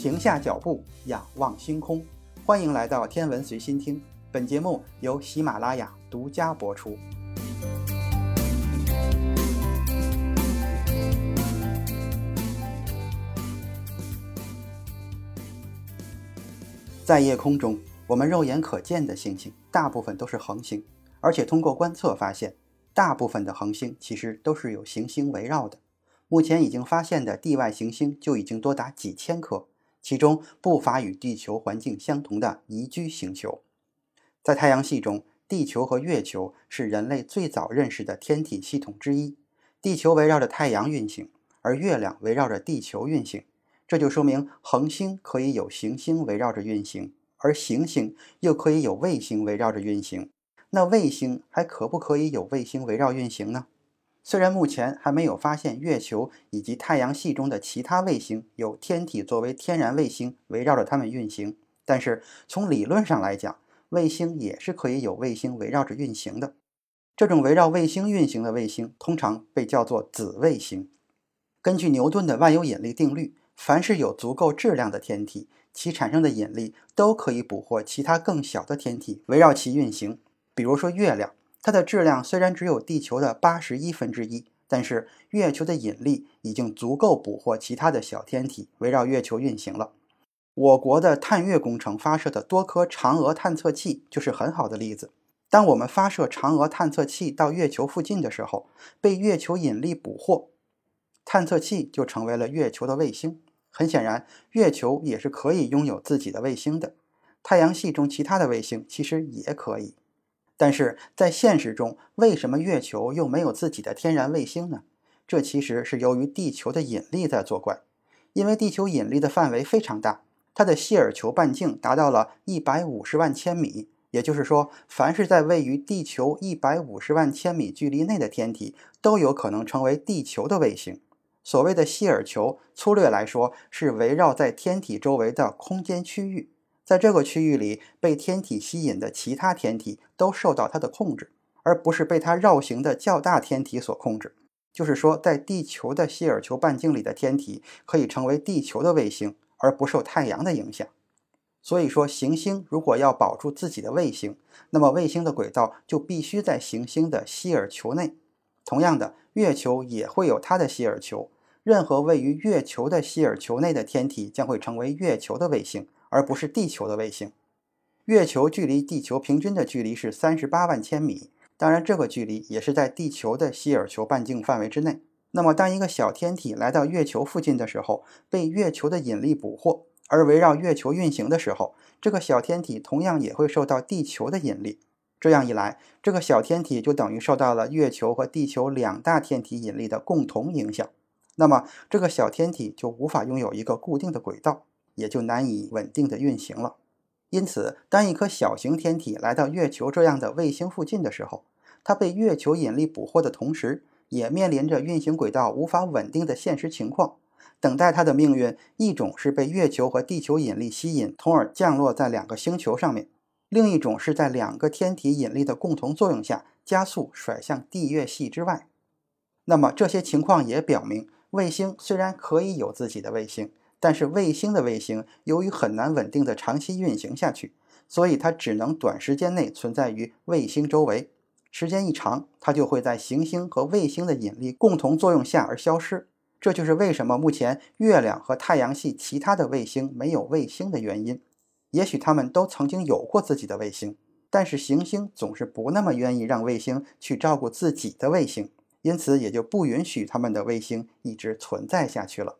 停下脚步，仰望星空。欢迎来到天文随心听，本节目由喜马拉雅独家播出。在夜空中，我们肉眼可见的星星大部分都是恒星，而且通过观测发现，大部分的恒星其实都是有行星围绕的。目前已经发现的地外行星就已经多达几千颗，其中不乏与地球环境相同的宜居星球。在太阳系中，地球和月球是人类最早认识的天体系统之一。地球围绕着太阳运行，而月亮围绕着地球运行。这就说明恒星可以有行星围绕着运行，而行星又可以有卫星围绕着运行。那卫星还可不可以有卫星围绕运行呢？虽然目前还没有发现月球以及太阳系中的其他卫星有天体作为天然卫星围绕着它们运行，但是从理论上来讲，卫星也是可以有卫星围绕着运行的。这种围绕卫星运行的卫星通常被叫做子卫星。根据牛顿的万有引力定律，凡是有足够质量的天体，其产生的引力都可以捕获其他更小的天体围绕其运行。比如说月亮。它的质量虽然只有地球的八十一分之一，但是月球的引力已经足够捕获其他的小天体围绕月球运行了。我国的探月工程发射的多颗嫦娥探测器就是很好的例子。当我们发射嫦娥探测器到月球附近的时候，被月球引力捕获，探测器就成为了月球的卫星。很显然，月球也是可以拥有自己的卫星的。太阳系中其他的卫星其实也可以。但是在现实中，为什么月球又没有自己的天然卫星呢？这其实是由于地球的引力在作怪。因为地球引力的范围非常大，它的谢尔球半径达到了一百五十万千米，也就是说，凡是在位于地球一百五十万千米距离内的天体，都有可能成为地球的卫星。所谓的谢尔球，粗略来说是围绕在天体周围的空间区域。在这个区域里，被天体吸引的其他天体都受到它的控制，而不是被它绕行的较大天体所控制。就是说，在地球的希尔球半径里的天体可以成为地球的卫星，而不受太阳的影响。所以说，行星如果要保住自己的卫星，那么卫星的轨道就必须在行星的希尔球内。同样的，月球也会有它的希尔球，任何位于月球的希尔球内的天体将会成为月球的卫星。而不是地球的卫星。月球距离地球平均的距离是三十八万千米，当然这个距离也是在地球的希尔球半径范围之内。那么，当一个小天体来到月球附近的时候，被月球的引力捕获，而围绕月球运行的时候，这个小天体同样也会受到地球的引力。这样一来，这个小天体就等于受到了月球和地球两大天体引力的共同影响。那么，这个小天体就无法拥有一个固定的轨道。也就难以稳定的运行了。因此，当一颗小型天体来到月球这样的卫星附近的时候，它被月球引力捕获的同时，也面临着运行轨道无法稳定的现实情况。等待它的命运，一种是被月球和地球引力吸引，从而降落在两个星球上面；另一种是在两个天体引力的共同作用下，加速甩向地月系之外。那么，这些情况也表明，卫星虽然可以有自己的卫星。但是卫星的卫星由于很难稳定的长期运行下去，所以它只能短时间内存在于卫星周围。时间一长，它就会在行星和卫星的引力共同作用下而消失。这就是为什么目前月亮和太阳系其他的卫星没有卫星的原因。也许他们都曾经有过自己的卫星，但是行星总是不那么愿意让卫星去照顾自己的卫星，因此也就不允许他们的卫星一直存在下去了。